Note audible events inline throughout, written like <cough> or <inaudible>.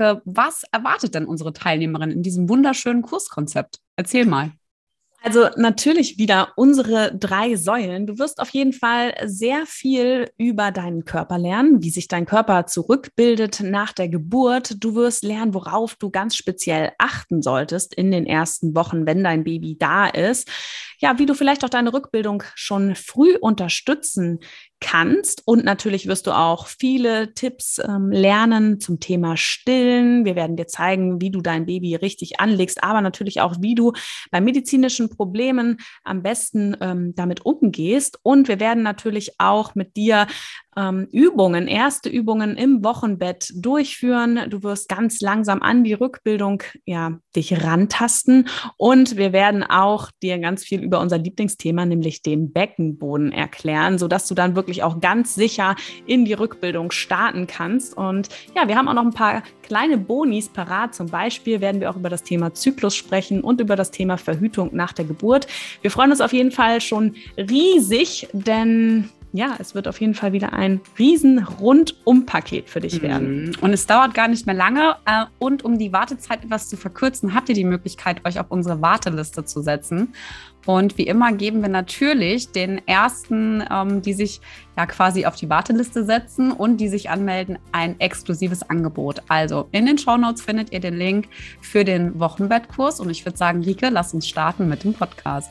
Rike, was erwartet denn unsere Teilnehmerin in diesem wunderschönen Kurskonzept? Erzähl mal. Also natürlich wieder unsere drei Säulen. Du wirst auf jeden Fall sehr viel über deinen Körper lernen, wie sich dein Körper zurückbildet nach der Geburt. Du wirst lernen, worauf du ganz speziell achten solltest in den ersten Wochen, wenn dein Baby da ist. Ja, wie du vielleicht auch deine Rückbildung schon früh unterstützen kannst. Und natürlich wirst du auch viele Tipps ähm, lernen zum Thema Stillen. Wir werden dir zeigen, wie du dein Baby richtig anlegst, aber natürlich auch, wie du bei medizinischen Problemen am besten ähm, damit umgehst. Und wir werden natürlich auch mit dir ähm, Übungen, erste Übungen im Wochenbett durchführen. Du wirst ganz langsam an die Rückbildung ja, dich rantasten. Und wir werden auch dir ganz viel über unser Lieblingsthema, nämlich den Beckenboden erklären, sodass du dann wirklich auch ganz sicher in die Rückbildung starten kannst. Und ja, wir haben auch noch ein paar kleine Bonis parat. Zum Beispiel werden wir auch über das Thema Zyklus sprechen und über das Thema Verhütung nach der Geburt. Wir freuen uns auf jeden Fall schon riesig, denn ja, es wird auf jeden Fall wieder ein riesen Rundum-Paket für dich werden. Mhm. Und es dauert gar nicht mehr lange. Äh, und um die Wartezeit etwas zu verkürzen, habt ihr die Möglichkeit, euch auf unsere Warteliste zu setzen. Und wie immer geben wir natürlich den ersten, ähm, die sich ja quasi auf die Warteliste setzen und die sich anmelden, ein exklusives Angebot. Also in den Show Notes findet ihr den Link für den Wochenbettkurs. Und ich würde sagen, Rike, lass uns starten mit dem Podcast.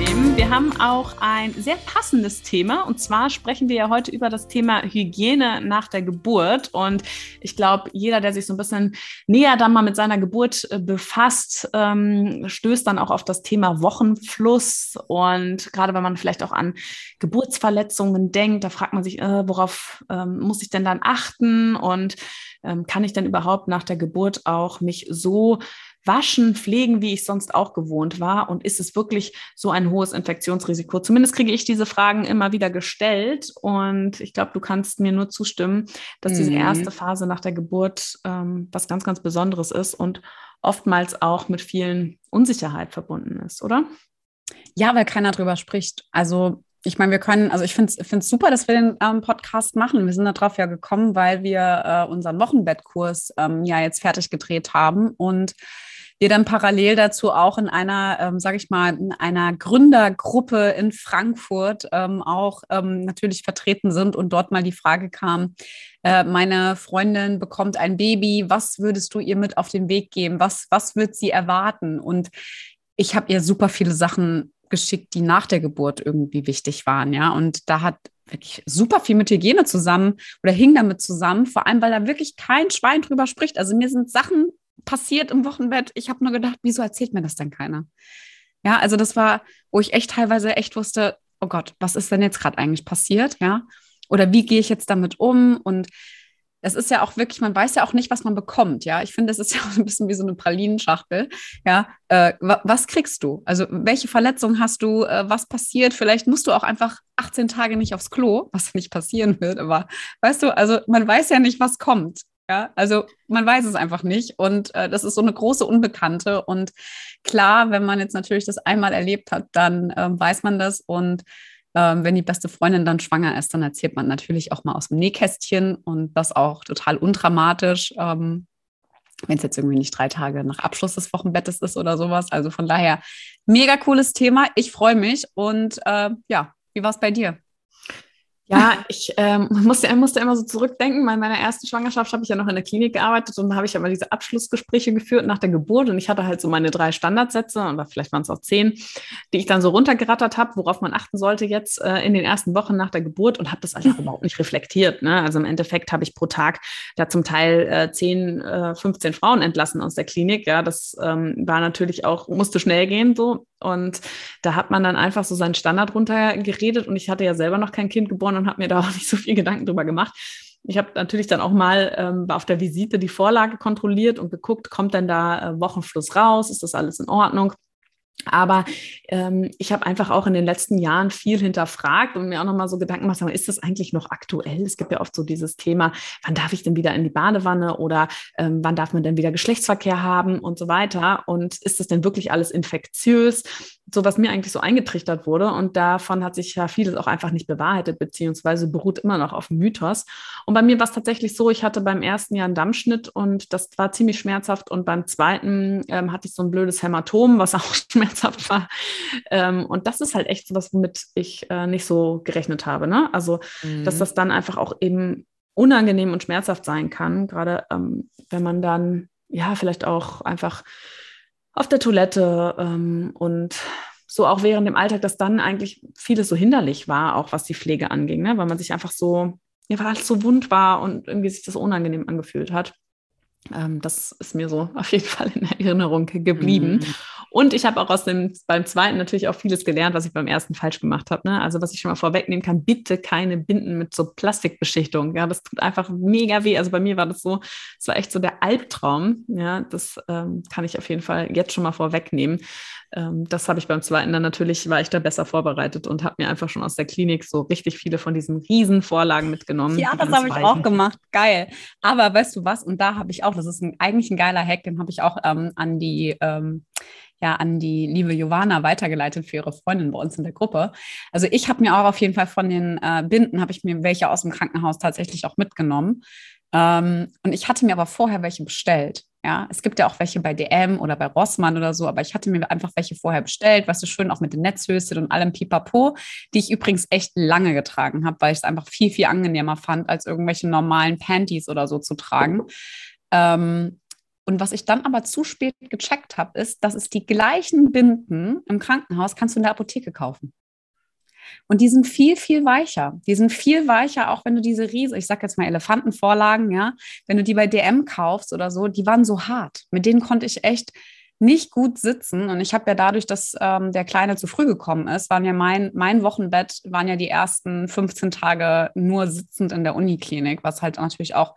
nehmen. Wir haben auch ein sehr passendes Thema und zwar sprechen wir ja heute über das Thema Hygiene nach der Geburt. Und ich glaube, jeder, der sich so ein bisschen näher dann mal mit seiner Geburt äh, befasst, ähm, stößt dann auch auf das Thema Wochenfluss. Und gerade wenn man vielleicht auch an Geburtsverletzungen denkt, da fragt man sich, äh, worauf ähm, muss ich denn dann achten und ähm, kann ich denn überhaupt nach der Geburt auch mich so waschen, pflegen, wie ich sonst auch gewohnt war? Und ist es wirklich so ein hohes Infektionsrisiko? Zumindest kriege ich diese Fragen immer wieder gestellt. Und ich glaube, du kannst mir nur zustimmen, dass mhm. diese erste Phase nach der Geburt ähm, was ganz, ganz Besonderes ist und oftmals auch mit vielen Unsicherheit verbunden ist, oder? Ja, weil keiner drüber spricht. Also ich meine, wir können, also ich finde es super, dass wir den ähm, Podcast machen. Wir sind darauf ja gekommen, weil wir äh, unseren Wochenbettkurs ähm, ja jetzt fertig gedreht haben und wir dann parallel dazu auch in einer, ähm, sage ich mal, in einer Gründergruppe in Frankfurt ähm, auch ähm, natürlich vertreten sind und dort mal die Frage kam, äh, meine Freundin bekommt ein Baby, was würdest du ihr mit auf den Weg geben? Was, was wird sie erwarten? Und ich habe ihr super viele Sachen geschickt, die nach der Geburt irgendwie wichtig waren, ja. Und da hat wirklich super viel mit Hygiene zusammen oder hing damit zusammen, vor allem weil da wirklich kein Schwein drüber spricht. Also mir sind Sachen passiert im Wochenbett. Ich habe nur gedacht, wieso erzählt mir das denn keiner? Ja, also das war, wo ich echt teilweise echt wusste, oh Gott, was ist denn jetzt gerade eigentlich passiert? Ja, oder wie gehe ich jetzt damit um? Und es ist ja auch wirklich, man weiß ja auch nicht, was man bekommt. Ja, ich finde, es ist ja auch ein bisschen wie so eine Pralinenschachtel. Ja, äh, was kriegst du? Also, welche Verletzungen hast du? Äh, was passiert? Vielleicht musst du auch einfach 18 Tage nicht aufs Klo, was nicht passieren wird. Aber weißt du, also man weiß ja nicht, was kommt. Ja, also man weiß es einfach nicht und äh, das ist so eine große Unbekannte und klar, wenn man jetzt natürlich das einmal erlebt hat, dann äh, weiß man das und äh, wenn die beste Freundin dann schwanger ist, dann erzählt man natürlich auch mal aus dem Nähkästchen und das auch total undramatisch, ähm, wenn es jetzt irgendwie nicht drei Tage nach Abschluss des Wochenbettes ist oder sowas. Also von daher mega cooles Thema. Ich freue mich und äh, ja, wie war es bei dir? Ja, ich ähm, <laughs> musste, musste immer so zurückdenken. In meiner ersten Schwangerschaft habe ich ja noch in der Klinik gearbeitet und da habe ich ja immer diese Abschlussgespräche geführt nach der Geburt und ich hatte halt so meine drei Standardsätze oder vielleicht waren es auch zehn, die ich dann so runtergerattert habe, worauf man achten sollte jetzt äh, in den ersten Wochen nach der Geburt und habe das einfach <laughs> überhaupt nicht reflektiert. Ne? Also im Endeffekt habe ich pro Tag da zum Teil äh, 10, äh, 15 Frauen entlassen aus der Klinik. Ja, das ähm, war natürlich auch, musste schnell gehen so Und da hat man dann einfach so seinen Standard runtergeredet und ich hatte ja selber noch kein Kind geboren und habe mir da auch <laughs> nicht so viel Gedanken drüber gemacht. Ich habe natürlich dann auch mal ähm, auf der Visite die Vorlage kontrolliert und geguckt, kommt denn da äh, Wochenfluss raus? Ist das alles in Ordnung? Aber ähm, ich habe einfach auch in den letzten Jahren viel hinterfragt und mir auch nochmal so Gedanken gemacht, ist das eigentlich noch aktuell? Es gibt ja oft so dieses Thema, wann darf ich denn wieder in die Badewanne oder ähm, wann darf man denn wieder Geschlechtsverkehr haben und so weiter? Und ist das denn wirklich alles infektiös? So was mir eigentlich so eingetrichtert wurde. Und davon hat sich ja vieles auch einfach nicht bewahrheitet, beziehungsweise beruht immer noch auf Mythos. Und bei mir war es tatsächlich so, ich hatte beim ersten Jahr einen Dammschnitt und das war ziemlich schmerzhaft. Und beim zweiten ähm, hatte ich so ein blödes Hämatom, was <laughs> auch schmerzhaft war. Ähm, und das ist halt echt so was, womit ich äh, nicht so gerechnet habe. Ne? Also, mhm. dass das dann einfach auch eben unangenehm und schmerzhaft sein kann, gerade ähm, wenn man dann ja vielleicht auch einfach auf der Toilette ähm, und so auch während dem Alltag, dass dann eigentlich vieles so hinderlich war, auch was die Pflege anging, ne? weil man sich einfach so, ja, weil alles so wund war und irgendwie sich das unangenehm angefühlt hat. Ähm, das ist mir so <laughs> auf jeden Fall in Erinnerung geblieben. Mhm. Und ich habe auch aus dem beim zweiten natürlich auch vieles gelernt, was ich beim ersten falsch gemacht habe. Ne? Also was ich schon mal vorwegnehmen kann, bitte keine Binden mit so Plastikbeschichtung. Ja, das tut einfach mega weh. Also bei mir war das so, es war echt so der Albtraum. Ja, das ähm, kann ich auf jeden Fall jetzt schon mal vorwegnehmen. Ähm, das habe ich beim zweiten dann natürlich, war ich da besser vorbereitet und habe mir einfach schon aus der Klinik so richtig viele von diesen Riesenvorlagen mitgenommen. Ja, das habe ich auch gemacht. Geil. Aber weißt du was? Und da habe ich auch, das ist ein, eigentlich ein geiler Hack, den habe ich auch ähm, an die ähm, ja an die liebe Giovanna weitergeleitet für ihre Freundin bei uns in der Gruppe. Also ich habe mir auch auf jeden Fall von den äh, Binden, habe ich mir welche aus dem Krankenhaus tatsächlich auch mitgenommen. Ähm, und ich hatte mir aber vorher welche bestellt. Ja, es gibt ja auch welche bei DM oder bei Rossmann oder so, aber ich hatte mir einfach welche vorher bestellt, was so schön auch mit den Netzhöschen und allem Pipapo, die ich übrigens echt lange getragen habe, weil ich es einfach viel, viel angenehmer fand, als irgendwelche normalen Panties oder so zu tragen. Ähm, und was ich dann aber zu spät gecheckt habe, ist, dass es die gleichen Binden im Krankenhaus kannst du in der Apotheke kaufen. Und die sind viel, viel weicher. Die sind viel weicher, auch wenn du diese Riese, ich sag jetzt mal Elefantenvorlagen, ja, wenn du die bei DM kaufst oder so, die waren so hart. Mit denen konnte ich echt nicht gut sitzen. Und ich habe ja dadurch, dass ähm, der Kleine zu früh gekommen ist, waren ja mein, mein Wochenbett, waren ja die ersten 15 Tage nur sitzend in der Uniklinik, was halt natürlich auch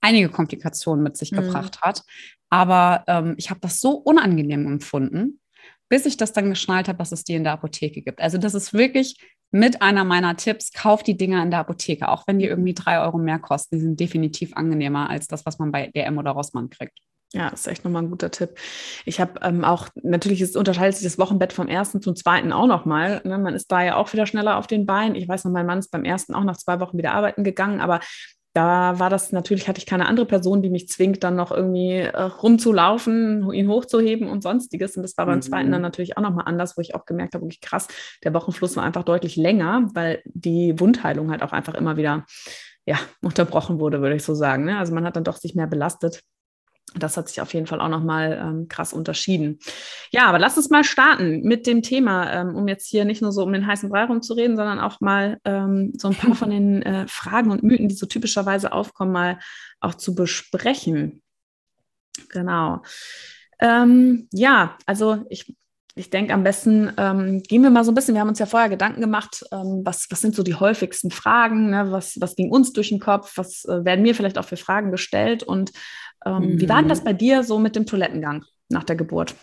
einige Komplikationen mit sich mhm. gebracht hat. Aber ähm, ich habe das so unangenehm empfunden, bis ich das dann geschnallt habe, dass es die in der Apotheke gibt. Also das ist wirklich mit einer meiner Tipps, kauf die Dinger in der Apotheke, auch wenn die irgendwie drei Euro mehr kosten. Die sind definitiv angenehmer als das, was man bei DM oder Rossmann kriegt. Ja, ist echt nochmal ein guter Tipp. Ich habe ähm, auch, natürlich ist, unterscheidet sich das Wochenbett vom ersten zum zweiten auch nochmal. Ne? Man ist da ja auch wieder schneller auf den Beinen. Ich weiß noch, mein Mann ist beim ersten auch nach zwei Wochen wieder arbeiten gegangen, aber da war das natürlich, hatte ich keine andere Person, die mich zwingt, dann noch irgendwie äh, rumzulaufen, ihn hochzuheben und sonstiges. Und das war beim mhm. zweiten dann natürlich auch nochmal anders, wo ich auch gemerkt habe, wirklich krass, der Wochenfluss war einfach deutlich länger, weil die Wundheilung halt auch einfach immer wieder ja, unterbrochen wurde, würde ich so sagen. Ne? Also man hat dann doch sich mehr belastet. Das hat sich auf jeden Fall auch nochmal ähm, krass unterschieden. Ja, aber lass uns mal starten mit dem Thema, ähm, um jetzt hier nicht nur so um den heißen Brei rumzureden, sondern auch mal ähm, so ein paar von den äh, Fragen und Mythen, die so typischerweise aufkommen, mal auch zu besprechen. Genau. Ähm, ja, also ich ich denke, am besten ähm, gehen wir mal so ein bisschen, wir haben uns ja vorher Gedanken gemacht, ähm, was, was sind so die häufigsten Fragen, ne? was, was ging uns durch den Kopf, was äh, werden mir vielleicht auch für Fragen gestellt und ähm, mhm. Wie war denn das bei dir so mit dem Toilettengang nach der Geburt?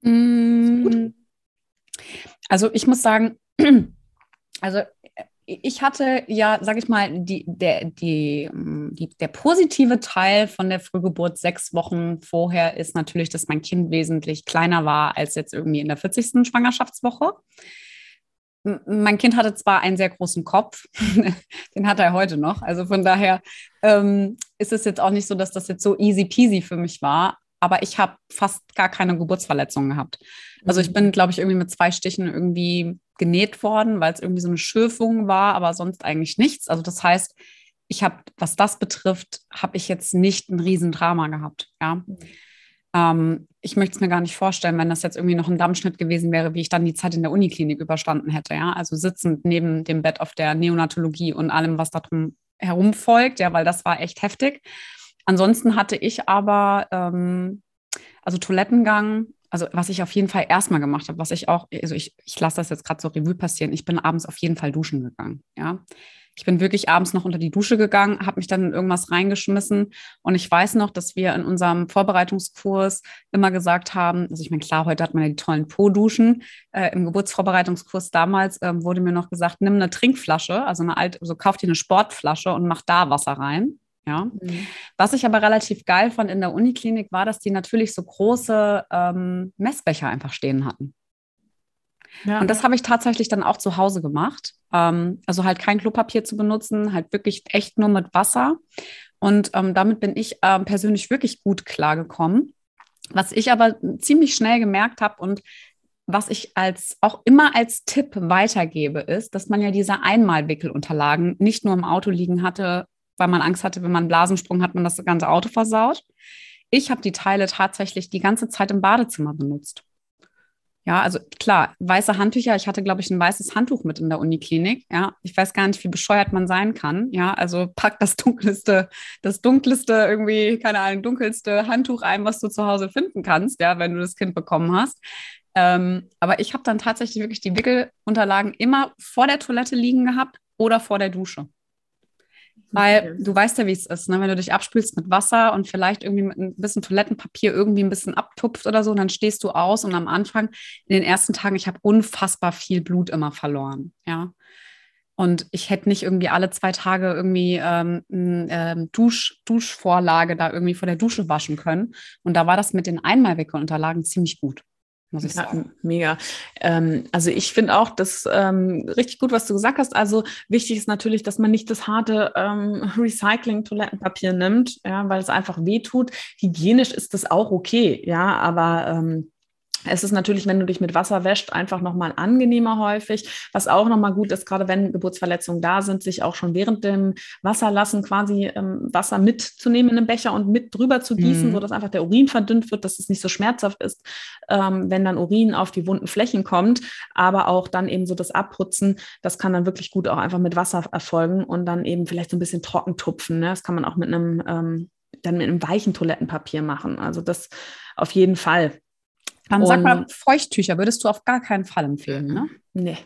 Mhm. Also ich muss sagen, <clears throat> also ich hatte ja, sag ich mal, die, der, die, die, der positive Teil von der Frühgeburt sechs Wochen vorher ist natürlich, dass mein Kind wesentlich kleiner war als jetzt irgendwie in der 40. Schwangerschaftswoche. Mein Kind hatte zwar einen sehr großen Kopf, <laughs> den hat er heute noch. Also von daher ähm, ist es jetzt auch nicht so, dass das jetzt so easy peasy für mich war. Aber ich habe fast gar keine Geburtsverletzungen gehabt. Also ich bin, mhm. glaube ich, irgendwie mit zwei Stichen irgendwie genäht worden, weil es irgendwie so eine Schürfung war, aber sonst eigentlich nichts. Also das heißt, ich habe, was das betrifft, habe ich jetzt nicht ein Riesendrama gehabt. Ja. Ähm, ich möchte es mir gar nicht vorstellen, wenn das jetzt irgendwie noch ein Dammschnitt gewesen wäre, wie ich dann die Zeit in der Uniklinik überstanden hätte. Ja, also sitzend neben dem Bett auf der Neonatologie und allem, was darum herum folgt, ja, weil das war echt heftig. Ansonsten hatte ich aber, ähm, also Toilettengang also was ich auf jeden Fall erstmal gemacht habe, was ich auch, also ich, ich lasse das jetzt gerade so Revue passieren, ich bin abends auf jeden Fall duschen gegangen, ja. Ich bin wirklich abends noch unter die Dusche gegangen, habe mich dann in irgendwas reingeschmissen und ich weiß noch, dass wir in unserem Vorbereitungskurs immer gesagt haben, also ich meine, klar, heute hat man ja die tollen Po-Duschen. Äh, Im Geburtsvorbereitungskurs damals äh, wurde mir noch gesagt, nimm eine Trinkflasche, also eine alte, also kauf dir eine Sportflasche und mach da Wasser rein. Ja. Mhm. Was ich aber relativ geil fand in der Uniklinik war, dass die natürlich so große ähm, Messbecher einfach stehen hatten. Ja. Und das habe ich tatsächlich dann auch zu Hause gemacht. Ähm, also halt kein Klopapier zu benutzen, halt wirklich echt nur mit Wasser. Und ähm, damit bin ich ähm, persönlich wirklich gut klargekommen. Was ich aber ziemlich schnell gemerkt habe und was ich als auch immer als Tipp weitergebe, ist, dass man ja diese Einmalwickelunterlagen nicht nur im Auto liegen hatte, weil man Angst hatte, wenn man einen Blasensprung hat, man das ganze Auto versaut. Ich habe die Teile tatsächlich die ganze Zeit im Badezimmer benutzt. Ja, also klar, weiße Handtücher. Ich hatte, glaube ich, ein weißes Handtuch mit in der Uniklinik. Ja, ich weiß gar nicht, wie bescheuert man sein kann. Ja, also pack das dunkelste, das dunkelste irgendwie, keine Ahnung, dunkelste Handtuch ein, was du zu Hause finden kannst, ja, wenn du das Kind bekommen hast. Ähm, aber ich habe dann tatsächlich wirklich die Wickelunterlagen immer vor der Toilette liegen gehabt oder vor der Dusche. Weil du weißt ja, wie es ist, ne? wenn du dich abspülst mit Wasser und vielleicht irgendwie mit ein bisschen Toilettenpapier irgendwie ein bisschen abtupft oder so, dann stehst du aus und am Anfang, in den ersten Tagen, ich habe unfassbar viel Blut immer verloren, ja. Und ich hätte nicht irgendwie alle zwei Tage irgendwie ähm, eine ähm, Dusch, Duschvorlage da irgendwie vor der Dusche waschen können. Und da war das mit den Einmalwickelunterlagen ziemlich gut muss ich sagen. Ja, mega. Ähm, also ich finde auch das ähm, richtig gut, was du gesagt hast. Also wichtig ist natürlich, dass man nicht das harte ähm, <laughs> Recycling-Toilettenpapier nimmt, ja, weil es einfach wehtut. Hygienisch ist das auch okay, ja, aber ähm, es ist natürlich, wenn du dich mit Wasser wäscht, einfach nochmal angenehmer häufig. Was auch nochmal gut ist, gerade wenn Geburtsverletzungen da sind, sich auch schon während dem Wasserlassen quasi ähm, Wasser mitzunehmen in einem Becher und mit drüber zu gießen, mhm. sodass einfach der Urin verdünnt wird, dass es nicht so schmerzhaft ist, ähm, wenn dann Urin auf die wunden Flächen kommt. Aber auch dann eben so das Abputzen, das kann dann wirklich gut auch einfach mit Wasser erfolgen und dann eben vielleicht so ein bisschen trocken tupfen. Ne? Das kann man auch mit einem, ähm, dann mit einem weichen Toilettenpapier machen. Also das auf jeden Fall. Dann sag mal, Feuchttücher würdest du auf gar keinen Fall empfehlen, ne? Nee.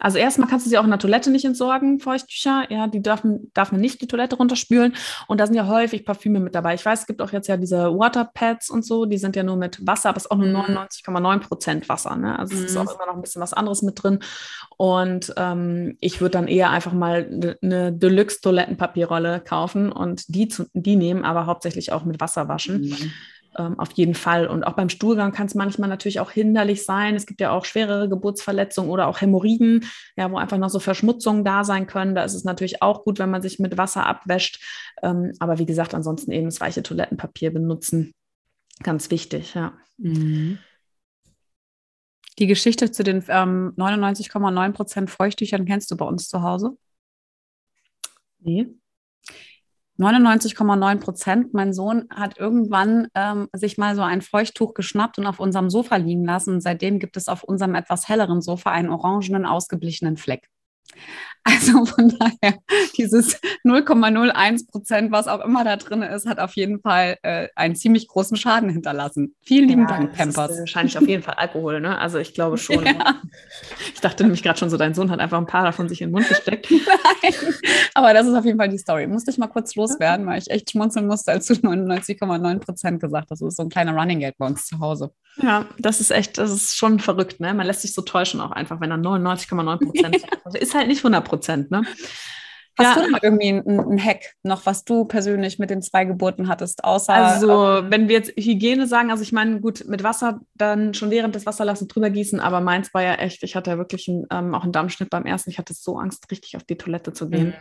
Also erstmal kannst du sie auch in der Toilette nicht entsorgen, Feuchttücher. Ja, die dürfen, darf man nicht die Toilette runterspülen. Und da sind ja häufig Parfüme mit dabei. Ich weiß, es gibt auch jetzt ja diese Waterpads und so, die sind ja nur mit Wasser, aber es ist auch nur 99,9 mhm. Prozent Wasser. Ne? Also es ist auch mhm. immer noch ein bisschen was anderes mit drin. Und ähm, ich würde dann eher einfach mal eine Deluxe-Toilettenpapierrolle kaufen und die, zu, die nehmen, aber hauptsächlich auch mit Wasser waschen. Mhm ähm, auf jeden Fall. Und auch beim Stuhlgang kann es manchmal natürlich auch hinderlich sein. Es gibt ja auch schwerere Geburtsverletzungen oder auch Hämorrhoiden, ja, wo einfach noch so Verschmutzungen da sein können. Da ist es natürlich auch gut, wenn man sich mit Wasser abwäscht. Ähm, aber wie gesagt, ansonsten eben das weiche Toilettenpapier benutzen. Ganz wichtig, ja. Mhm. Die Geschichte zu den ähm, 99,9 Prozent Feuchttüchern kennst du bei uns zu Hause? Nee. 99,9 Prozent. Mein Sohn hat irgendwann ähm, sich mal so ein Feuchttuch geschnappt und auf unserem Sofa liegen lassen. Und seitdem gibt es auf unserem etwas helleren Sofa einen orangenen, ausgeblichenen Fleck. Also von daher, dieses 0,01 Prozent, was auch immer da drin ist, hat auf jeden Fall äh, einen ziemlich großen Schaden hinterlassen. Vielen lieben ja, Dank, Pampers. Ist, äh, wahrscheinlich auf jeden Fall Alkohol, ne? Also ich glaube <laughs> schon. Ja. Ich dachte nämlich gerade schon so, dein Sohn hat einfach ein paar davon sich in den Mund gesteckt. <laughs> Nein, aber das ist auf jeden Fall die Story. Musste ich mal kurz loswerden, weil ich echt schmunzeln musste, als du 99,9 Prozent gesagt hast. Das ist so ein kleiner Running Gag bei uns zu Hause. Ja, das ist echt, das ist schon verrückt, ne? Man lässt sich so täuschen auch einfach, wenn er 99,9 Prozent <laughs> also ist halt nicht 100 Prozent, ne? Hast ja. du da irgendwie einen Hack noch, was du persönlich mit den zwei Geburten hattest, außer. Also, ähm, wenn wir jetzt Hygiene sagen, also ich meine, gut, mit Wasser dann schon während des Wasserlassens drüber gießen, aber meins war ja echt, ich hatte ja wirklich einen, ähm, auch einen Dammschnitt beim ersten. Ich hatte so Angst, richtig auf die Toilette zu gehen. Mhm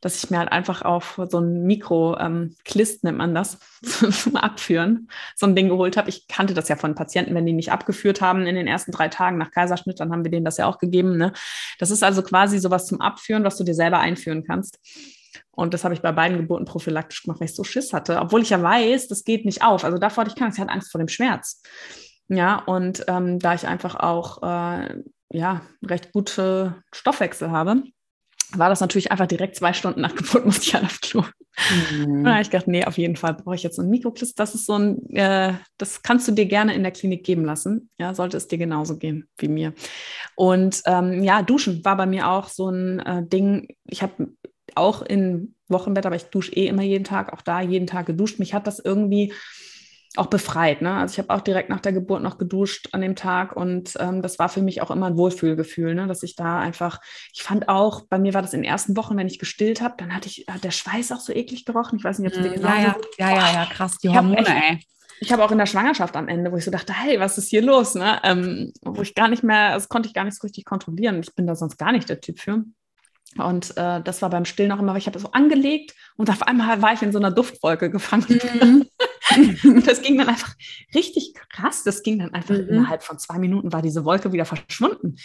dass ich mir halt einfach auf so ein Mikro-Klist, ähm, nennt man das, <laughs> zum Abführen, so ein Ding geholt habe. Ich kannte das ja von Patienten, wenn die nicht abgeführt haben in den ersten drei Tagen nach Kaiserschnitt, dann haben wir denen das ja auch gegeben. Ne? Das ist also quasi sowas zum Abführen, was du dir selber einführen kannst. Und das habe ich bei beiden Geburten prophylaktisch gemacht, weil ich so Schiss hatte, obwohl ich ja weiß, das geht nicht auf. Also davor hatte ich keine ich hatte Angst vor dem Schmerz. Ja, und ähm, da ich einfach auch äh, ja, recht gute Stoffwechsel habe, war das natürlich einfach direkt zwei Stunden <laughs> nach Geburt, musste ich halt auf Klo. Mhm. Da habe ich gedacht, nee, auf jeden Fall brauche ich jetzt ein Mikrokliss. Das ist so ein, äh, das kannst du dir gerne in der Klinik geben lassen. Ja, sollte es dir genauso gehen wie mir. Und ähm, ja, Duschen war bei mir auch so ein äh, Ding. Ich habe auch in Wochenbett, aber ich dusche eh immer jeden Tag, auch da jeden Tag geduscht. Mich hat das irgendwie auch befreit. Ne? Also ich habe auch direkt nach der Geburt noch geduscht an dem Tag und ähm, das war für mich auch immer ein Wohlfühlgefühl, ne? dass ich da einfach, ich fand auch, bei mir war das in den ersten Wochen, wenn ich gestillt habe, dann hatte ich, hat der Schweiß auch so eklig gerochen. Ich weiß nicht, ob es dir genau ja, ja, ja, ja, krass, die Hormone, ey. Ich habe auch in der Schwangerschaft am Ende, wo ich so dachte, hey, was ist hier los? Ne? Ähm, wo ich gar nicht mehr, das konnte ich gar nicht so richtig kontrollieren. Ich bin da sonst gar nicht der Typ für. Und äh, das war beim Stillen auch immer, weil ich habe so angelegt und auf einmal war ich in so einer Duftwolke gefangen. Mhm. und <laughs> das ging dann einfach richtig krass. Das ging dann einfach mhm. innerhalb von zwei Minuten war diese Wolke wieder verschwunden.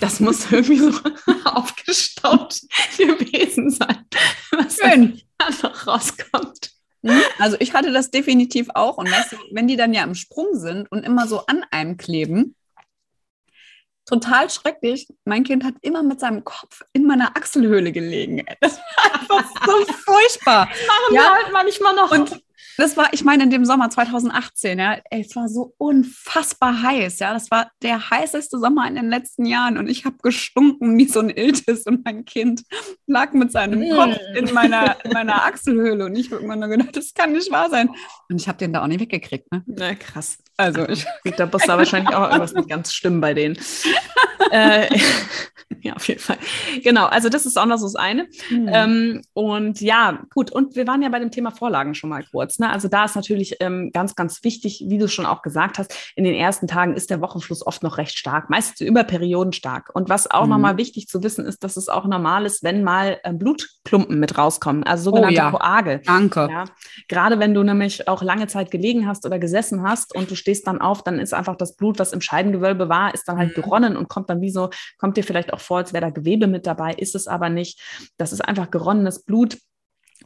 Das muss <laughs> irgendwie so <laughs> aufgestaut gewesen sein, was Schön. dann noch rauskommt. Mhm. Also ich hatte das definitiv auch. Und weißt du, wenn die dann ja im Sprung sind und immer so an einem kleben, total schrecklich. Mein Kind hat immer mit seinem Kopf in meiner Achselhöhle gelegen. Das war einfach so <laughs> furchtbar. Das machen ja? wir halt manchmal noch. Und das war, ich meine, in dem Sommer 2018, ja, ey, es war so unfassbar heiß, ja. Das war der heißeste Sommer in den letzten Jahren und ich habe gestunken wie so ein Iltis und mein Kind lag mit seinem mm. Kopf in meiner, in meiner Achselhöhle und ich habe immer nur gedacht, das kann nicht wahr sein. Und ich habe den da auch nicht weggekriegt, ne? Na, krass. Also, ich, da muss da wahrscheinlich auch irgendwas nicht ganz stimmen bei denen. äh, <laughs> ja, auf jeden Fall. Genau, also das ist auch noch so das eine. Mhm. Ähm, und ja, gut, und wir waren ja bei dem Thema Vorlagen schon mal kurz. Ne? Also da ist natürlich ähm, ganz, ganz wichtig, wie du schon auch gesagt hast, in den ersten Tagen ist der Wochenfluss oft noch recht stark, meistens über Perioden stark. Und was auch mhm. nochmal wichtig zu wissen ist, dass es auch normal ist, wenn mal äh, Blutklumpen mit rauskommen, also sogenannte oh, ja. Koage. Danke. Ja? Gerade wenn du nämlich auch lange Zeit gelegen hast oder gesessen hast und du stehst dann auf, dann ist einfach das Blut, was im Scheidengewölbe war, ist dann halt mhm. geronnen und kommt dann wie so, kommt dir vielleicht auch vor, als wäre da Gewebe mit dabei, ist es aber nicht. Das ist einfach geronnenes Blut.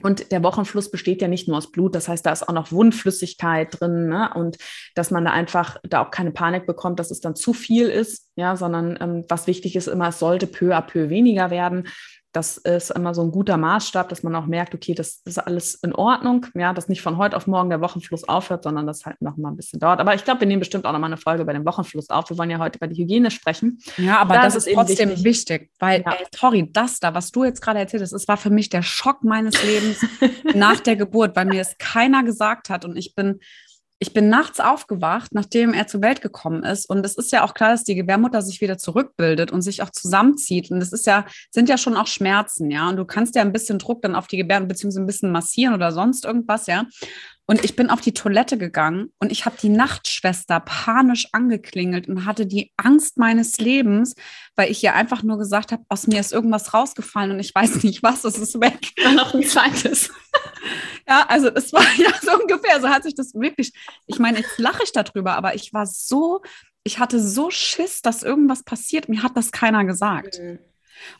Und der Wochenfluss besteht ja nicht nur aus Blut, das heißt, da ist auch noch Wundflüssigkeit drin ne? und dass man da einfach da auch keine Panik bekommt, dass es dann zu viel ist, ja, sondern ähm, was wichtig ist immer, es sollte peu à peu weniger werden. Das ist immer so ein guter Maßstab, dass man auch merkt, okay, das, ist alles in Ordnung, ja, dass nicht von heute auf morgen der Wochenfluss aufhört, sondern das halt noch mal ein bisschen dauert. Aber ich glaube, wir nehmen bestimmt auch noch mal eine Folge bei dem Wochenfluss auf. Wir wollen ja heute über die Hygiene sprechen. Ja, aber da das ist, ist trotzdem wichtig, wichtig weil, ja. ey, Tori, das da, was du jetzt gerade erzählt hast, es war für mich der Schock meines Lebens <laughs> nach der Geburt, weil mir es keiner gesagt hat und ich bin ich bin nachts aufgewacht, nachdem er zur Welt gekommen ist. Und es ist ja auch klar, dass die Gebärmutter sich wieder zurückbildet und sich auch zusammenzieht. Und es ist ja, sind ja schon auch Schmerzen, ja. Und du kannst ja ein bisschen Druck dann auf die Gebärmutter beziehungsweise ein bisschen massieren oder sonst irgendwas, ja. Und ich bin auf die Toilette gegangen und ich habe die Nachtschwester panisch angeklingelt und hatte die Angst meines Lebens, weil ich ihr einfach nur gesagt habe, aus mir ist irgendwas rausgefallen und ich weiß nicht was, es ist weg. noch ein zweites. Ja, also es war <laughs> ja so ungefähr, so hat sich das wirklich, ich meine, jetzt lache ich darüber, aber ich war so, ich hatte so Schiss, dass irgendwas passiert. Mir hat das keiner gesagt. Mhm.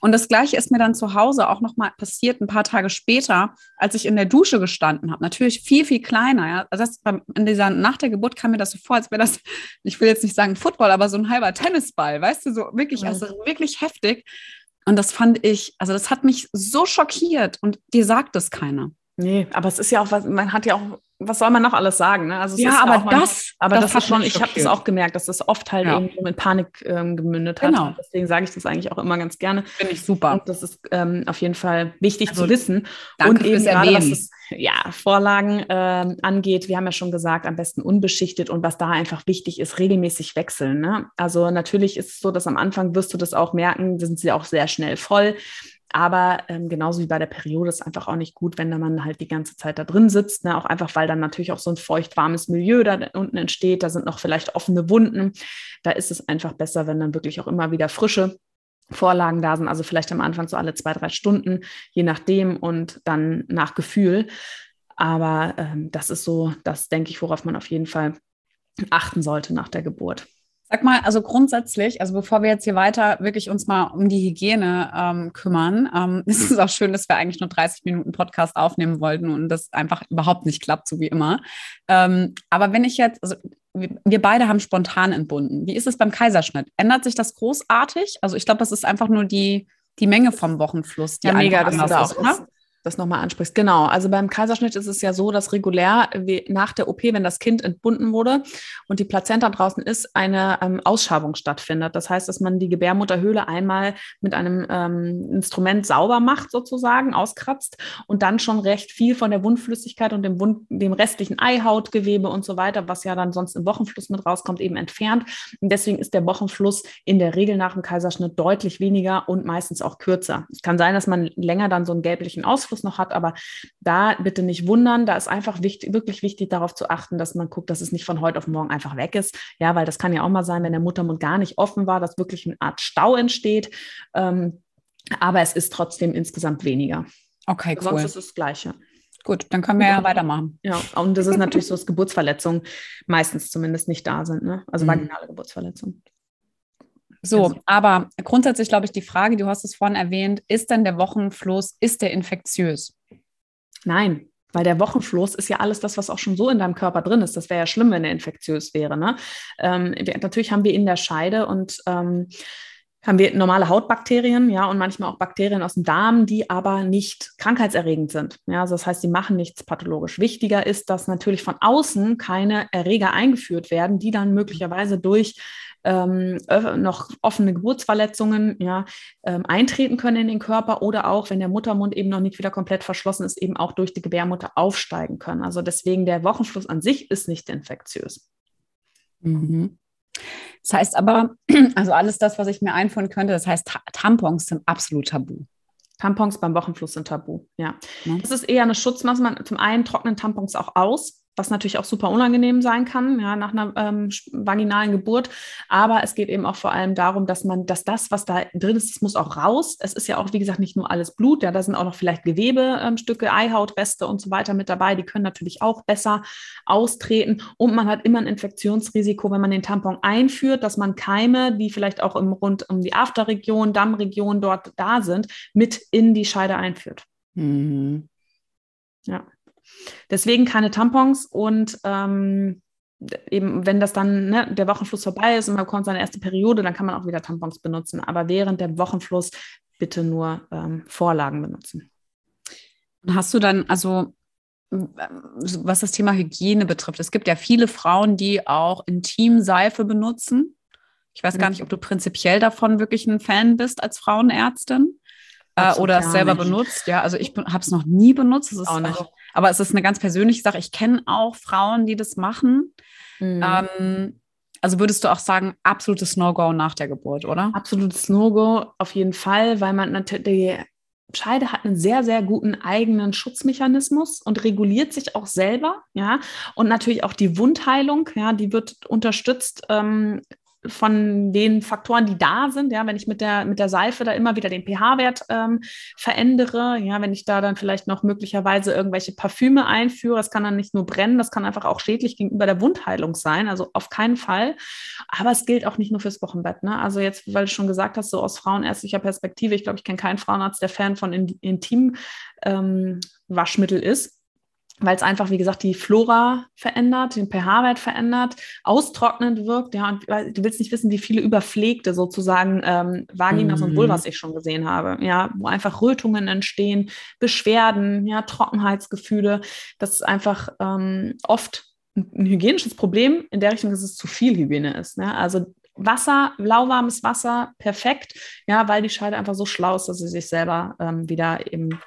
Und das Gleiche ist mir dann zu Hause auch nochmal passiert, ein paar Tage später, als ich in der Dusche gestanden habe. Natürlich viel, viel kleiner. Ja. Also das, in dieser, nach der Geburt kam mir das so vor, als wäre das, ich will jetzt nicht sagen Football, aber so ein halber Tennisball, weißt du, so wirklich, also wirklich heftig. Und das fand ich, also das hat mich so schockiert und dir sagt es keiner. Nee, aber es ist ja auch was, man hat ja auch was soll man noch alles sagen? Ne? Also ja, aber ja das, aber das, das ist schon, ich habe das auch gemerkt, dass das oft halt ja. eben mit Panik ähm, gemündet hat. Genau. Deswegen sage ich das eigentlich auch immer ganz gerne. Finde ich super. Und das ist ähm, auf jeden Fall wichtig also, zu wissen. Danke und eben gerade, was das, ja, Vorlagen ähm, angeht, wir haben ja schon gesagt, am besten unbeschichtet und was da einfach wichtig ist, regelmäßig wechseln. Ne? Also natürlich ist es so, dass am Anfang wirst du das auch merken, sind sie auch sehr schnell voll. Aber ähm, genauso wie bei der Periode ist einfach auch nicht gut, wenn man halt die ganze Zeit da drin sitzt. Ne? Auch einfach, weil dann natürlich auch so ein feucht-warmes Milieu da unten entsteht. Da sind noch vielleicht offene Wunden. Da ist es einfach besser, wenn dann wirklich auch immer wieder frische Vorlagen da sind. Also vielleicht am Anfang so alle zwei, drei Stunden, je nachdem und dann nach Gefühl. Aber ähm, das ist so, das denke ich, worauf man auf jeden Fall achten sollte nach der Geburt. Sag mal, also grundsätzlich, also bevor wir jetzt hier weiter wirklich uns mal um die Hygiene ähm, kümmern, ähm, <laughs> ist es auch schön, dass wir eigentlich nur 30 Minuten Podcast aufnehmen wollten und das einfach überhaupt nicht klappt, so wie immer. Ähm, aber wenn ich jetzt, also wir beide haben spontan entbunden. Wie ist es beim Kaiserschnitt? Ändert sich das großartig? Also ich glaube, das ist einfach nur die, die Menge vom Wochenfluss, die ja, mega, das ist auch, ist, das nochmal ansprichst. Genau, also beim Kaiserschnitt ist es ja so, dass regulär nach der OP, wenn das Kind entbunden wurde und die Plazenta draußen ist, eine ähm, Ausschabung stattfindet. Das heißt, dass man die Gebärmutterhöhle einmal mit einem ähm, Instrument sauber macht, sozusagen, auskratzt und dann schon recht viel von der Wundflüssigkeit und dem, Wund, dem restlichen Eihautgewebe und so weiter, was ja dann sonst im Wochenfluss mit rauskommt, eben entfernt. Und deswegen ist der Wochenfluss in der Regel nach dem Kaiserschnitt deutlich weniger und meistens auch kürzer. Es kann sein, dass man länger dann so einen gelblichen Ausfluss Einfluss noch hat. Aber da bitte nicht wundern. Da ist einfach wichtig, wirklich wichtig, darauf zu achten, dass man guckt, dass es nicht von heute auf morgen einfach weg ist. Ja, weil das kann ja auch mal sein, wenn der Muttermund gar nicht offen war, dass wirklich eine Art Stau entsteht. Ähm, aber es ist trotzdem insgesamt weniger. Okay, cool. Sonst ist es das Gleiche. Gut, dann können wir ja weitermachen. Ja, und das ist natürlich so, dass Geburtsverletzungen meistens zumindest nicht da sind, ne? Also mhm. vaginale Geburtsverletzungen. So, also. aber grundsätzlich glaube ich, die Frage, du hast es vorhin erwähnt, ist denn der Wochenfluss, ist der infektiös? Nein, weil der Wochenfluss ist ja alles das, was auch schon so in deinem Körper drin ist. Das wäre ja schlimm, wenn er infektiös wäre. Ne? Ähm, wir, natürlich haben wir in der Scheide und ähm, haben wir normale Hautbakterien, ja, und manchmal auch Bakterien aus dem Darm, die aber nicht krankheitserregend sind. Ja, also das heißt, sie machen nichts pathologisch. Wichtiger ist, dass natürlich von außen keine Erreger eingeführt werden, die dann möglicherweise durch ähm, noch offene Geburtsverletzungen ja, ähm, eintreten können in den Körper oder auch, wenn der Muttermund eben noch nicht wieder komplett verschlossen ist, eben auch durch die Gebärmutter aufsteigen können. Also deswegen der Wochenfluss an sich ist nicht infektiös. Mhm. Das heißt aber, <clears throat> also alles das, was ich mir einführen könnte, das heißt, Tampons sind absolut tabu. Tampons beim Wochenfluss sind tabu, ja. ja. Das ist eher eine Schutzmaßnahme. Zum einen trocknen Tampons auch aus, was natürlich auch super unangenehm sein kann, ja, nach einer ähm, vaginalen Geburt. Aber es geht eben auch vor allem darum, dass man, dass das, was da drin ist, das muss auch raus. Es ist ja auch, wie gesagt, nicht nur alles Blut, ja, da sind auch noch vielleicht Gewebestücke, ähm, Eihautreste und so weiter mit dabei. Die können natürlich auch besser austreten. Und man hat immer ein Infektionsrisiko, wenn man den Tampon einführt, dass man Keime, die vielleicht auch im rund um die Afterregion, Dammregion dort da sind, mit in die Scheide einführt. Mhm. Ja. Deswegen keine Tampons und ähm, eben, wenn das dann ne, der Wochenfluss vorbei ist und man bekommt seine erste Periode, dann kann man auch wieder Tampons benutzen. Aber während dem Wochenfluss bitte nur ähm, Vorlagen benutzen. Hast du dann, also was das Thema Hygiene betrifft, es gibt ja viele Frauen, die auch Intimseife benutzen. Ich weiß gar nicht, ob du prinzipiell davon wirklich ein Fan bist als Frauenärztin äh, oder es selber nicht. benutzt. Ja, also ich habe es noch nie benutzt. Auch nicht. Also, aber es ist eine ganz persönliche Sache. Ich kenne auch Frauen, die das machen. Mhm. Ähm, also würdest du auch sagen, absolutes No-Go nach der Geburt, oder? Absolutes No-Go auf jeden Fall, weil man natürlich die Scheide hat einen sehr, sehr guten eigenen Schutzmechanismus und reguliert sich auch selber, ja. Und natürlich auch die Wundheilung, ja, die wird unterstützt ähm, von den Faktoren, die da sind, ja, wenn ich mit der, mit der Seife da immer wieder den pH-Wert ähm, verändere, ja, wenn ich da dann vielleicht noch möglicherweise irgendwelche Parfüme einführe, das kann dann nicht nur brennen, das kann einfach auch schädlich gegenüber der Wundheilung sein, also auf keinen Fall. Aber es gilt auch nicht nur fürs Wochenbett, ne? Also jetzt, weil du schon gesagt hast, so aus frauenärztlicher Perspektive, ich glaube, ich kenne keinen Frauenarzt, der Fan von Intim ähm, Waschmittel ist weil es einfach, wie gesagt, die Flora verändert, den pH-Wert verändert, austrocknend wirkt. Ja, und du willst nicht wissen, wie viele überpflegte sozusagen ähm, Vaginas mhm. und Vulvas ich schon gesehen habe. Ja, wo einfach Rötungen entstehen, Beschwerden, ja, Trockenheitsgefühle. Das ist einfach ähm, oft ein hygienisches Problem in der Richtung, dass es zu viel Hygiene ist. Ne? Also Wasser, lauwarmes Wasser, perfekt, ja, weil die Scheide einfach so schlau ist, dass sie sich selber ähm, wieder eben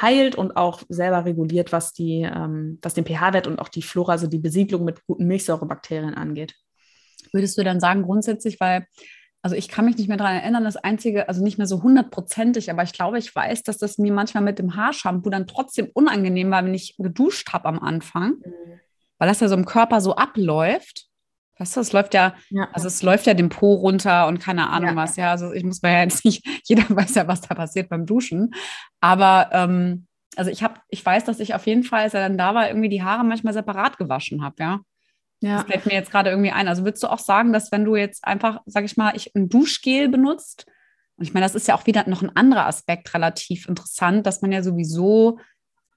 heilt und auch selber reguliert, was, die, ähm, was den pH-Wert und auch die Flora, also die Besiedlung mit guten Milchsäurebakterien angeht. Würdest du dann sagen, grundsätzlich, weil, also ich kann mich nicht mehr daran erinnern, das Einzige, also nicht mehr so hundertprozentig, aber ich glaube, ich weiß, dass das mir manchmal mit dem Haarshampoo dann trotzdem unangenehm war, wenn ich geduscht habe am Anfang, mhm. weil das ja so im Körper so abläuft. Weißt du, es läuft ja, ja, also es läuft ja den Po runter und keine Ahnung ja. was, ja. Also ich muss mir ja jetzt nicht, <laughs> jeder weiß ja, was da passiert beim Duschen. Aber ähm, also ich habe, ich weiß, dass ich auf jeden Fall, als er dann da war, irgendwie die Haare manchmal separat gewaschen habe, ja. Ja. Das fällt mir jetzt gerade irgendwie ein. Also würdest du auch sagen, dass wenn du jetzt einfach, sag ich mal, ich ein Duschgel benutzt, und ich meine, das ist ja auch wieder noch ein anderer Aspekt relativ interessant, dass man ja sowieso,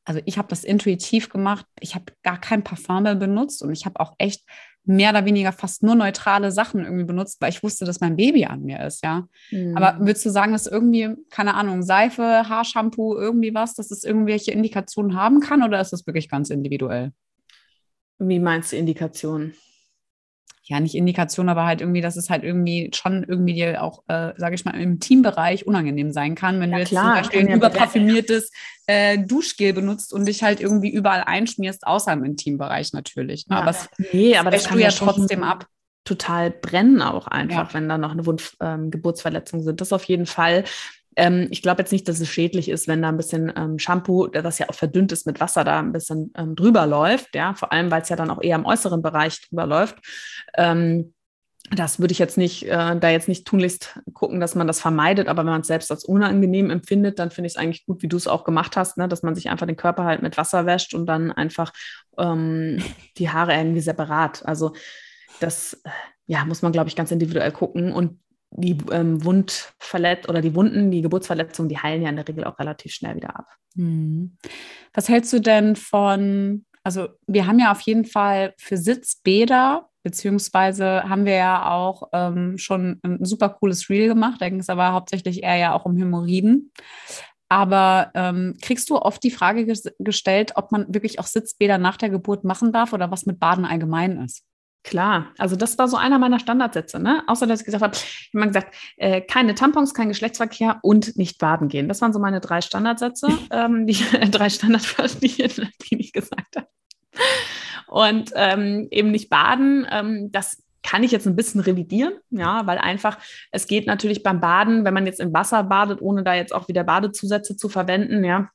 also ich habe das intuitiv gemacht, ich habe gar kein Parfum mehr benutzt und ich habe auch echt mehr oder weniger fast nur neutrale Sachen irgendwie benutzt, weil ich wusste, dass mein Baby an mir ist, ja. Mhm. Aber würdest du sagen, dass irgendwie, keine Ahnung, Seife, Haarshampoo, irgendwie was, dass es irgendwelche Indikationen haben kann oder ist das wirklich ganz individuell? Wie meinst du Indikationen? Ja, nicht Indikation, aber halt irgendwie, dass es halt irgendwie schon irgendwie dir auch, äh, sage ich mal, im Teambereich unangenehm sein kann, wenn ja, du jetzt klar, zum Beispiel ein ja überparfümiertes äh, Duschgel benutzt und dich halt irgendwie überall einschmierst, außer im Intimbereich natürlich. Ne? Ja, aber es, nee, aber das du ja trotzdem ab total brennen auch einfach, ja. wenn da noch eine Wund ähm, Geburtsverletzung sind. Das auf jeden Fall. Ähm, ich glaube jetzt nicht, dass es schädlich ist, wenn da ein bisschen ähm, Shampoo, das ja auch verdünnt ist mit Wasser, da ein bisschen ähm, drüber läuft. Ja, vor allem, weil es ja dann auch eher im äußeren Bereich drüber läuft. Ähm, das würde ich jetzt nicht, äh, da jetzt nicht tunlichst gucken, dass man das vermeidet, aber wenn man es selbst als unangenehm empfindet, dann finde ich es eigentlich gut, wie du es auch gemacht hast, ne? dass man sich einfach den Körper halt mit Wasser wäscht und dann einfach ähm, die Haare irgendwie separat. Also das ja, muss man, glaube ich, ganz individuell gucken. Und die ähm, Wundverletz oder die Wunden, die Geburtsverletzungen, die heilen ja in der Regel auch relativ schnell wieder ab. Mhm. Was hältst du denn von, also wir haben ja auf jeden Fall für Sitzbäder, beziehungsweise haben wir ja auch ähm, schon ein super cooles Reel gemacht, da ging es aber hauptsächlich eher ja auch um Hämorrhoiden. Aber ähm, kriegst du oft die Frage ges gestellt, ob man wirklich auch Sitzbäder nach der Geburt machen darf oder was mit Baden allgemein ist? Klar, also das war so einer meiner Standardsätze, ne? Außer dass ich gesagt habe, ich habe gesagt, äh, keine Tampons, kein Geschlechtsverkehr und nicht baden gehen. Das waren so meine drei Standardsätze, <laughs> ähm, die drei Standardwörter, die, <laughs> die ich gesagt habe. Und ähm, eben nicht baden, ähm, das kann ich jetzt ein bisschen revidieren, ja, weil einfach, es geht natürlich beim Baden, wenn man jetzt im Wasser badet, ohne da jetzt auch wieder Badezusätze zu verwenden, ja,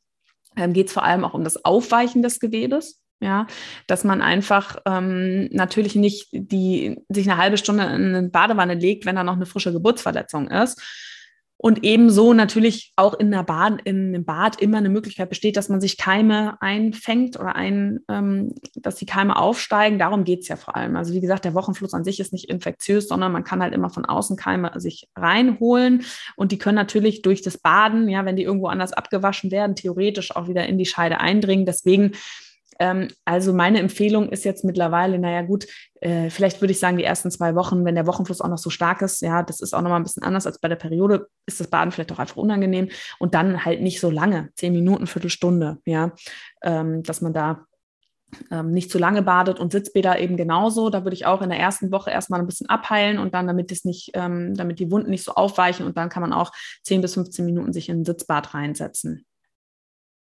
ähm, geht es vor allem auch um das Aufweichen des Gewebes. Ja, dass man einfach ähm, natürlich nicht die, sich eine halbe Stunde in eine Badewanne legt, wenn da noch eine frische Geburtsverletzung ist. Und ebenso natürlich auch in, der Bad, in einem Bad immer eine Möglichkeit besteht, dass man sich Keime einfängt oder ein, ähm, dass die Keime aufsteigen. Darum geht es ja vor allem. Also wie gesagt, der Wochenfluss an sich ist nicht infektiös, sondern man kann halt immer von außen Keime sich reinholen. Und die können natürlich durch das Baden, ja, wenn die irgendwo anders abgewaschen werden, theoretisch auch wieder in die Scheide eindringen. Deswegen ähm, also meine Empfehlung ist jetzt mittlerweile, naja gut, äh, vielleicht würde ich sagen, die ersten zwei Wochen, wenn der Wochenfluss auch noch so stark ist, ja, das ist auch nochmal ein bisschen anders als bei der Periode, ist das Baden vielleicht auch einfach unangenehm und dann halt nicht so lange, zehn Minuten, Viertelstunde, ja, ähm, dass man da ähm, nicht zu lange badet und Sitzbäder eben genauso. Da würde ich auch in der ersten Woche erstmal ein bisschen abheilen und dann, damit es nicht, ähm, damit die Wunden nicht so aufweichen und dann kann man auch 10 bis 15 Minuten sich in ein Sitzbad reinsetzen.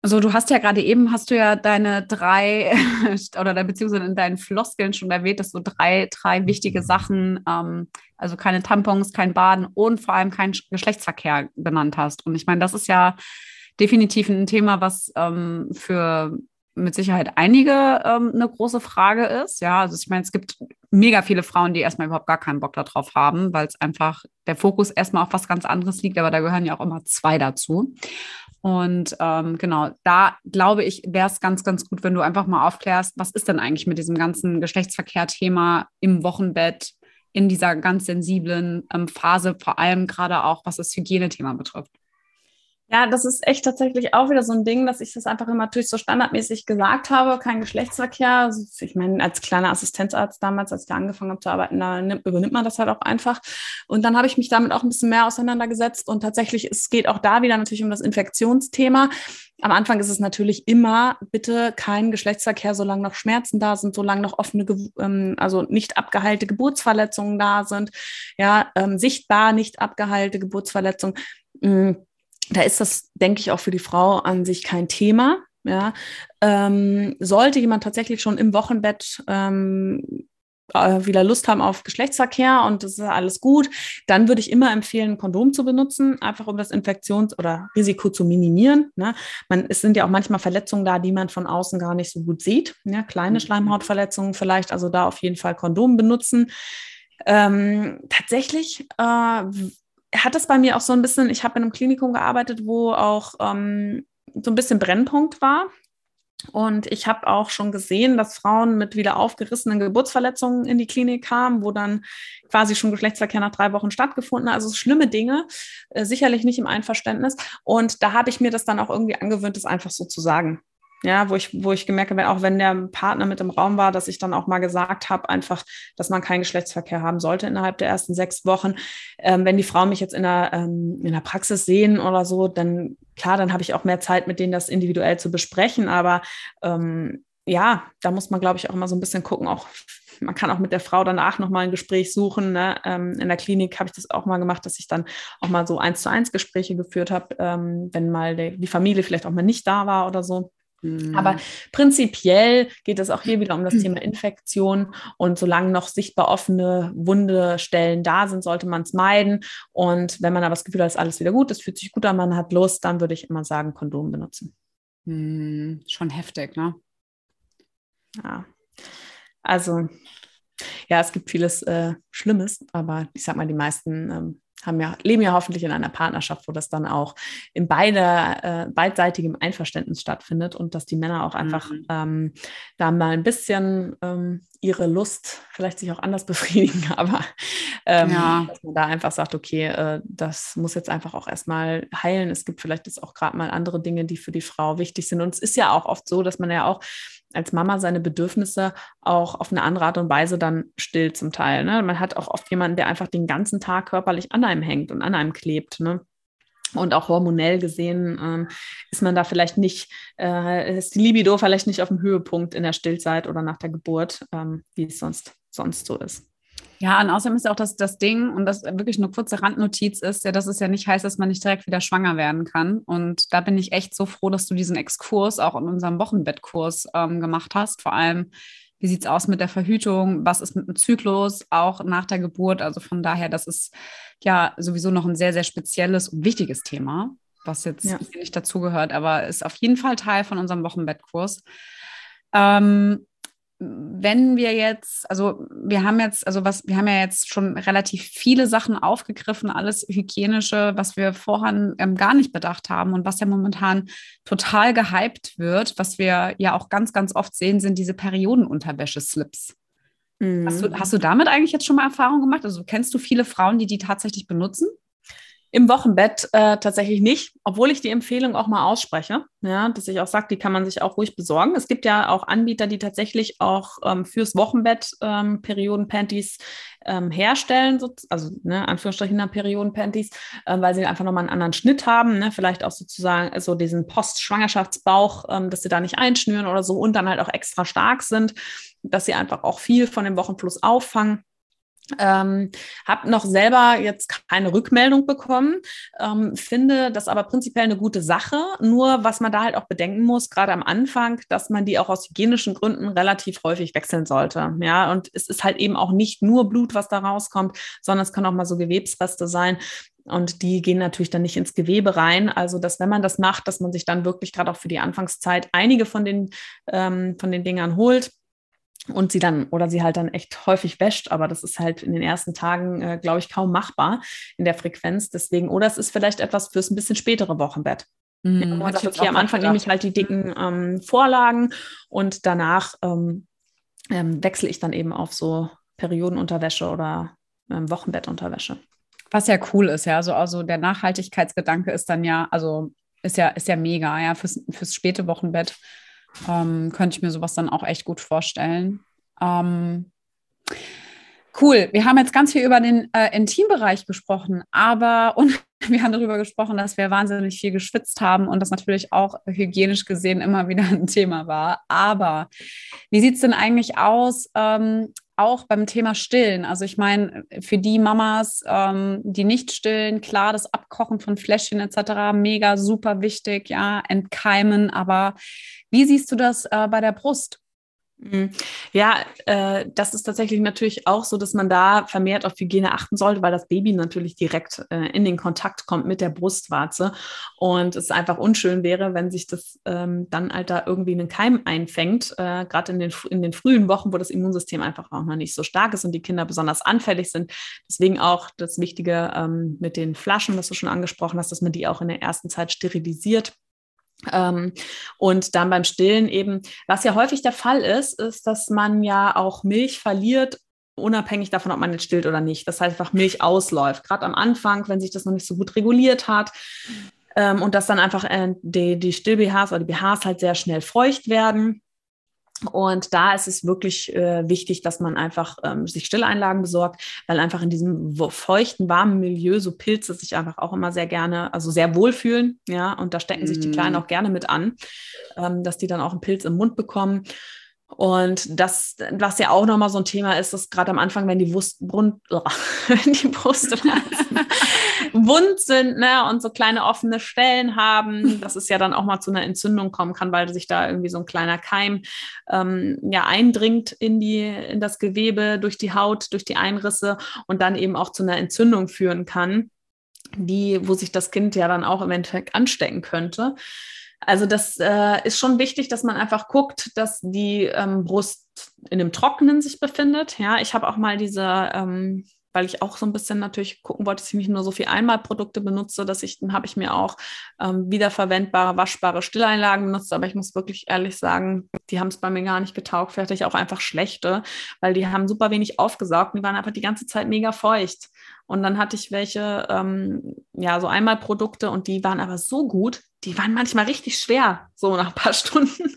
Also du hast ja gerade eben, hast du ja deine drei <laughs> oder beziehungsweise in deinen Floskeln schon erwähnt, dass du drei, drei wichtige Sachen, ähm, also keine Tampons, kein Baden und vor allem kein Geschlechtsverkehr benannt hast. Und ich meine, das ist ja definitiv ein Thema, was ähm, für mit Sicherheit einige ähm, eine große Frage ist. Ja, also ich meine, es gibt mega viele Frauen, die erstmal überhaupt gar keinen Bock darauf haben, weil es einfach der Fokus erstmal auf was ganz anderes liegt, aber da gehören ja auch immer zwei dazu. Und ähm, genau, da glaube ich, wäre es ganz, ganz gut, wenn du einfach mal aufklärst, was ist denn eigentlich mit diesem ganzen Geschlechtsverkehr-Thema im Wochenbett, in dieser ganz sensiblen ähm, Phase, vor allem gerade auch, was das Hygienethema betrifft. Ja, das ist echt tatsächlich auch wieder so ein Ding, dass ich das einfach immer natürlich so standardmäßig gesagt habe, kein Geschlechtsverkehr. Also ich meine, als kleiner Assistenzarzt damals, als ich da angefangen habe zu arbeiten, da nimmt, übernimmt man das halt auch einfach. Und dann habe ich mich damit auch ein bisschen mehr auseinandergesetzt und tatsächlich, es geht auch da wieder natürlich um das Infektionsthema. Am Anfang ist es natürlich immer, bitte kein Geschlechtsverkehr, solange noch Schmerzen da sind, solange noch offene, ähm, also nicht abgeheilte Geburtsverletzungen da sind, ja, ähm, sichtbar nicht abgeheilte Geburtsverletzungen. Da ist das, denke ich, auch für die Frau an sich kein Thema. Ja, ähm, sollte jemand tatsächlich schon im Wochenbett ähm, äh, wieder Lust haben auf Geschlechtsverkehr und das ist alles gut, dann würde ich immer empfehlen, ein Kondom zu benutzen, einfach um das Infektions- oder Risiko zu minimieren. Ne? Man, es sind ja auch manchmal Verletzungen da, die man von außen gar nicht so gut sieht. Ja? Kleine mhm. Schleimhautverletzungen vielleicht, also da auf jeden Fall Kondom benutzen. Ähm, tatsächlich äh, hat es bei mir auch so ein bisschen, ich habe in einem Klinikum gearbeitet, wo auch ähm, so ein bisschen Brennpunkt war. Und ich habe auch schon gesehen, dass Frauen mit wieder aufgerissenen Geburtsverletzungen in die Klinik kamen, wo dann quasi schon Geschlechtsverkehr nach drei Wochen stattgefunden hat. Also schlimme Dinge, äh, sicherlich nicht im Einverständnis. Und da habe ich mir das dann auch irgendwie angewöhnt, das einfach so zu sagen. Ja, wo ich, wo ich gemerkt habe, auch wenn der Partner mit im Raum war, dass ich dann auch mal gesagt habe, einfach, dass man keinen Geschlechtsverkehr haben sollte innerhalb der ersten sechs Wochen. Ähm, wenn die Frauen mich jetzt in der, ähm, in der Praxis sehen oder so, dann klar, dann habe ich auch mehr Zeit, mit denen das individuell zu besprechen. Aber ähm, ja, da muss man, glaube ich, auch immer so ein bisschen gucken, auch man kann auch mit der Frau danach nochmal ein Gespräch suchen. Ne? Ähm, in der Klinik habe ich das auch mal gemacht, dass ich dann auch mal so eins zu eins Gespräche geführt habe, ähm, wenn mal die, die Familie vielleicht auch mal nicht da war oder so. Aber mhm. prinzipiell geht es auch hier wieder um das Thema <clears throat> Infektion. Und solange noch sichtbar offene Wundestellen da sind, sollte man es meiden. Und wenn man aber das Gefühl hat, ist alles wieder gut, es fühlt sich gut an, man hat Lust, dann würde ich immer sagen, Kondom benutzen. Hm, schon heftig, ne? Ja. Also, ja, es gibt vieles äh, Schlimmes, aber ich sag mal, die meisten ähm, haben ja, leben ja hoffentlich in einer Partnerschaft, wo das dann auch in beider, äh, beidseitigem Einverständnis stattfindet und dass die Männer auch einfach mhm. ähm, da mal ein bisschen ähm, ihre Lust vielleicht sich auch anders <laughs> befriedigen, aber ähm, ja. dass man da einfach sagt, okay, äh, das muss jetzt einfach auch erstmal heilen. Es gibt vielleicht jetzt auch gerade mal andere Dinge, die für die Frau wichtig sind. Und es ist ja auch oft so, dass man ja auch als Mama seine Bedürfnisse auch auf eine andere Art und Weise dann stillt zum Teil. Ne? Man hat auch oft jemanden, der einfach den ganzen Tag körperlich an einem hängt und an einem klebt. Ne? Und auch hormonell gesehen ähm, ist man da vielleicht nicht, äh, ist die Libido vielleicht nicht auf dem Höhepunkt in der Stillzeit oder nach der Geburt, ähm, wie es sonst, sonst so ist. Ja, und außerdem ist auch das, das Ding, und das wirklich eine kurze Randnotiz ist, ja, dass es ja nicht heißt, dass man nicht direkt wieder schwanger werden kann. Und da bin ich echt so froh, dass du diesen Exkurs auch in unserem Wochenbettkurs ähm, gemacht hast. Vor allem, wie sieht es aus mit der Verhütung? Was ist mit dem Zyklus auch nach der Geburt? Also von daher, das ist ja sowieso noch ein sehr, sehr spezielles und wichtiges Thema, was jetzt ja. nicht dazugehört, aber ist auf jeden Fall Teil von unserem Wochenbettkurs. Ähm, wenn wir jetzt, also wir haben jetzt, also was, wir haben ja jetzt schon relativ viele Sachen aufgegriffen, alles hygienische, was wir vorher ähm, gar nicht bedacht haben und was ja momentan total gehypt wird, was wir ja auch ganz, ganz oft sehen, sind diese Periodenunterwäsche-Slips. Mhm. Hast, du, hast du damit eigentlich jetzt schon mal Erfahrung gemacht? Also kennst du viele Frauen, die die tatsächlich benutzen? Im Wochenbett äh, tatsächlich nicht, obwohl ich die Empfehlung auch mal ausspreche, ja, dass ich auch sage, die kann man sich auch ruhig besorgen. Es gibt ja auch Anbieter, die tatsächlich auch ähm, fürs Wochenbett ähm, Periodenpanties ähm, herstellen, so, also ne, Anführungsstrichen Periodenpanties, äh, weil sie einfach nochmal einen anderen Schnitt haben, ne, vielleicht auch sozusagen so also diesen Post-Schwangerschaftsbauch, ähm, dass sie da nicht einschnüren oder so und dann halt auch extra stark sind, dass sie einfach auch viel von dem Wochenfluss auffangen. Ähm, habe noch selber jetzt keine Rückmeldung bekommen, ähm, finde das aber prinzipiell eine gute Sache. Nur was man da halt auch bedenken muss, gerade am Anfang, dass man die auch aus hygienischen Gründen relativ häufig wechseln sollte. Ja, und es ist halt eben auch nicht nur Blut, was da rauskommt, sondern es können auch mal so Gewebsreste sein. Und die gehen natürlich dann nicht ins Gewebe rein. Also, dass wenn man das macht, dass man sich dann wirklich gerade auch für die Anfangszeit einige von den, ähm, von den Dingern holt und sie dann oder sie halt dann echt häufig wäscht, aber das ist halt in den ersten Tagen, äh, glaube ich, kaum machbar in der Frequenz. Deswegen, oder es ist vielleicht etwas fürs ein bisschen spätere Wochenbett. Mhm, ja, man sagt, okay, am Anfang nehme ich halt die dicken ähm, Vorlagen und danach ähm, ähm, wechsle ich dann eben auf so Periodenunterwäsche oder ähm, Wochenbettunterwäsche. Was ja cool ist, ja. Also, also der Nachhaltigkeitsgedanke ist dann ja, also ist ja, ist ja mega, ja, fürs, fürs späte Wochenbett ähm, könnte ich mir sowas dann auch echt gut vorstellen. Ähm, cool. Wir haben jetzt ganz viel über den äh, Intimbereich gesprochen, aber <laughs> und wir haben darüber gesprochen, dass wir wahnsinnig viel geschwitzt haben und das natürlich auch hygienisch gesehen immer wieder ein Thema war. Aber wie sieht es denn eigentlich aus? Ähm, auch beim Thema Stillen. Also ich meine, für die Mamas, ähm, die nicht stillen, klar, das Abkochen von Fläschchen etc. mega super wichtig, ja, entkeimen. Aber wie siehst du das äh, bei der Brust? Mhm. Ja, äh, das ist tatsächlich natürlich auch so, dass man da vermehrt auf Hygiene achten sollte, weil das Baby natürlich direkt äh, in den Kontakt kommt mit der Brustwarze und es einfach unschön wäre, wenn sich das ähm, dann halt da irgendwie einen Keim einfängt, äh, gerade in den, in den frühen Wochen, wo das Immunsystem einfach auch noch nicht so stark ist und die Kinder besonders anfällig sind. Deswegen auch das Wichtige ähm, mit den Flaschen, was du schon angesprochen hast, dass man die auch in der ersten Zeit sterilisiert ähm, und dann beim Stillen eben, was ja häufig der Fall ist, ist, dass man ja auch Milch verliert, unabhängig davon, ob man jetzt stillt oder nicht. Das heißt einfach Milch ausläuft. Gerade am Anfang, wenn sich das noch nicht so gut reguliert hat. Ähm, und dass dann einfach äh, die, die Still-BHs oder die BHs halt sehr schnell feucht werden. Und da ist es wirklich äh, wichtig, dass man einfach ähm, sich Stilleinlagen besorgt, weil einfach in diesem feuchten, warmen Milieu so Pilze sich einfach auch immer sehr gerne, also sehr wohlfühlen. Ja, und da stecken sich die Kleinen mhm. auch gerne mit an, ähm, dass die dann auch einen Pilz im Mund bekommen. Und das, was ja auch nochmal so ein Thema ist, dass gerade am Anfang, wenn die, Wurst, Brund, <laughs> wenn die Brustwarzen <laughs> wund sind ne, und so kleine offene Stellen haben, dass es ja dann auch mal zu einer Entzündung kommen kann, weil sich da irgendwie so ein kleiner Keim ähm, ja eindringt in, die, in das Gewebe durch die Haut, durch die Einrisse und dann eben auch zu einer Entzündung führen kann, die, wo sich das Kind ja dann auch im Endeffekt anstecken könnte. Also das äh, ist schon wichtig, dass man einfach guckt, dass die ähm, Brust in dem Trockenen sich befindet. Ja, ich habe auch mal diese, ähm, weil ich auch so ein bisschen natürlich gucken wollte, dass ich nicht nur so viel Einmalprodukte benutze, dass ich, dann habe ich mir auch ähm, wiederverwendbare, waschbare Stilleinlagen benutzt. Aber ich muss wirklich ehrlich sagen, die haben es bei mir gar nicht getaugt. Vielleicht ich auch einfach schlechte, weil die haben super wenig aufgesaugt und die waren einfach die ganze Zeit mega feucht. Und dann hatte ich welche, ähm, ja, so Einmalprodukte und die waren aber so gut, die waren manchmal richtig schwer, so nach ein paar <laughs> Stunden.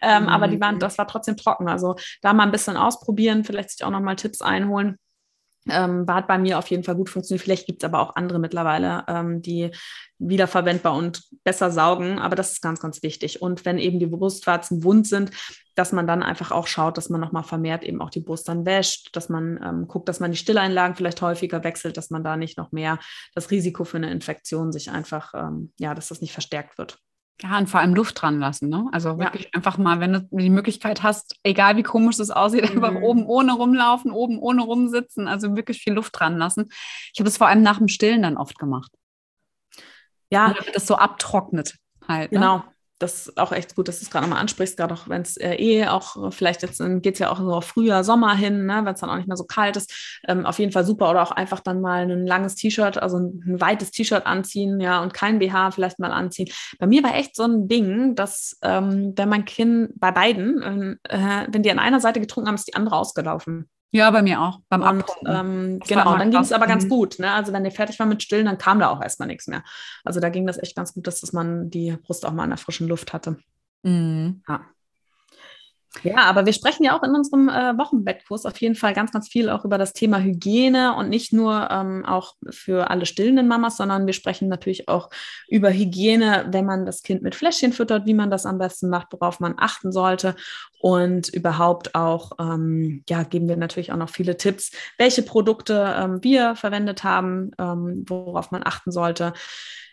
ähm, mhm. Aber die waren, mhm. das war trotzdem trocken. Also da mal ein bisschen ausprobieren, vielleicht sich auch nochmal Tipps einholen. Ähm, hat bei mir auf jeden Fall gut funktioniert. Vielleicht gibt es aber auch andere mittlerweile, ähm, die wiederverwendbar und besser saugen. Aber das ist ganz, ganz wichtig. Und wenn eben die Brustwarzen wund sind, dass man dann einfach auch schaut, dass man nochmal vermehrt eben auch die Brust dann wäscht, dass man ähm, guckt, dass man die Stilleinlagen vielleicht häufiger wechselt, dass man da nicht noch mehr das Risiko für eine Infektion sich einfach, ähm, ja, dass das nicht verstärkt wird. Ja, und vor allem Luft dran lassen, ne? Also wirklich ja. einfach mal, wenn du die Möglichkeit hast, egal wie komisch es aussieht, mhm. einfach oben ohne rumlaufen, oben ohne rumsitzen, also wirklich viel Luft dran lassen. Ich habe es vor allem nach dem Stillen dann oft gemacht. Ja. Damit das so abtrocknet halt. Ne? Das ist auch echt gut, dass du es gerade nochmal ansprichst, gerade auch wenn es äh, eh auch, vielleicht jetzt geht es ja auch so Frühjahr, Sommer hin, ne, wenn es dann auch nicht mehr so kalt ist. Ähm, auf jeden Fall super. Oder auch einfach dann mal ein langes T-Shirt, also ein, ein weites T-Shirt anziehen, ja, und kein BH vielleicht mal anziehen. Bei mir war echt so ein Ding, dass ähm, wenn mein Kind bei beiden, ähm, äh, wenn die an einer Seite getrunken haben, ist die andere ausgelaufen. Ja, bei mir auch. Beim und, ähm, genau, dann ging es aber ganz gut. Ne? Also wenn der fertig war mit Stillen, dann kam da auch erstmal nichts mehr. Also da ging das echt ganz gut, dass, dass man die Brust auch mal in der frischen Luft hatte. Mhm. Ja. Ja, aber wir sprechen ja auch in unserem äh, Wochenbettkurs auf jeden Fall ganz, ganz viel auch über das Thema Hygiene und nicht nur ähm, auch für alle stillenden Mamas, sondern wir sprechen natürlich auch über Hygiene, wenn man das Kind mit Fläschchen füttert, wie man das am besten macht, worauf man achten sollte. Und überhaupt auch, ähm, ja, geben wir natürlich auch noch viele Tipps, welche Produkte ähm, wir verwendet haben, ähm, worauf man achten sollte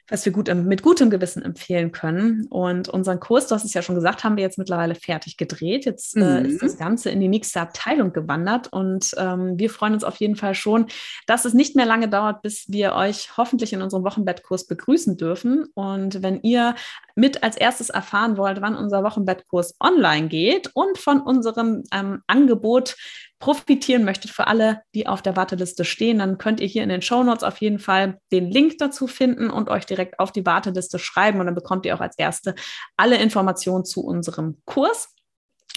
was wir gut, mit gutem Gewissen empfehlen können. Und unseren Kurs, du hast es ja schon gesagt, haben wir jetzt mittlerweile fertig gedreht. Jetzt mhm. äh, ist das mhm. Ganze in die nächste Abteilung gewandert und ähm, wir freuen uns auf jeden Fall schon, dass es nicht mehr lange dauert, bis wir euch hoffentlich in unserem Wochenbettkurs begrüßen dürfen. Und wenn ihr mit als erstes erfahren wollt, wann unser Wochenbettkurs online geht und von unserem ähm, Angebot profitieren möchtet für alle, die auf der Warteliste stehen, dann könnt ihr hier in den Show Notes auf jeden Fall den Link dazu finden und euch direkt auf die Warteliste schreiben und dann bekommt ihr auch als Erste alle Informationen zu unserem Kurs.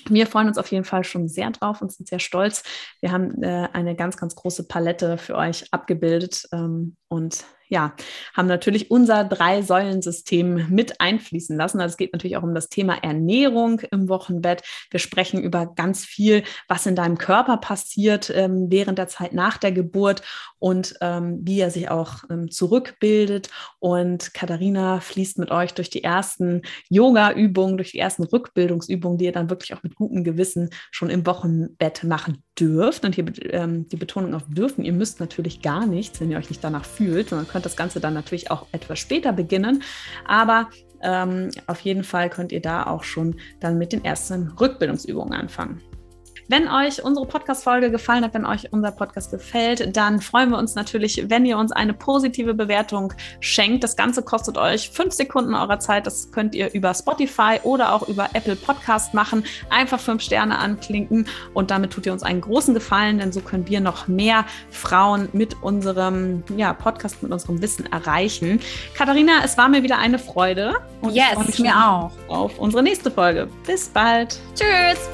Wir freuen uns auf jeden Fall schon sehr drauf und sind sehr stolz. Wir haben äh, eine ganz, ganz große Palette für euch abgebildet ähm, und ja, haben natürlich unser Drei-Säulen-System mit einfließen lassen. Also es geht natürlich auch um das Thema Ernährung im Wochenbett. Wir sprechen über ganz viel, was in deinem Körper passiert ähm, während der Zeit nach der Geburt und ähm, wie er sich auch ähm, zurückbildet. Und Katharina fließt mit euch durch die ersten Yoga-Übungen, durch die ersten Rückbildungsübungen, die ihr dann wirklich auch mit gutem Gewissen schon im Wochenbett machen dürft. Und hier ähm, die Betonung auf dürfen. Ihr müsst natürlich gar nichts, wenn ihr euch nicht danach fühlt, sondern könnt das Ganze dann natürlich auch etwas später beginnen. Aber ähm, auf jeden Fall könnt ihr da auch schon dann mit den ersten Rückbildungsübungen anfangen. Wenn euch unsere Podcast-Folge gefallen hat, wenn euch unser Podcast gefällt, dann freuen wir uns natürlich, wenn ihr uns eine positive Bewertung schenkt. Das Ganze kostet euch fünf Sekunden eurer Zeit. Das könnt ihr über Spotify oder auch über Apple Podcast machen. Einfach fünf Sterne anklinken und damit tut ihr uns einen großen Gefallen, denn so können wir noch mehr Frauen mit unserem ja, Podcast, mit unserem Wissen erreichen. Katharina, es war mir wieder eine Freude. Und yes, mir auch. Auf unsere nächste Folge. Bis bald. Tschüss.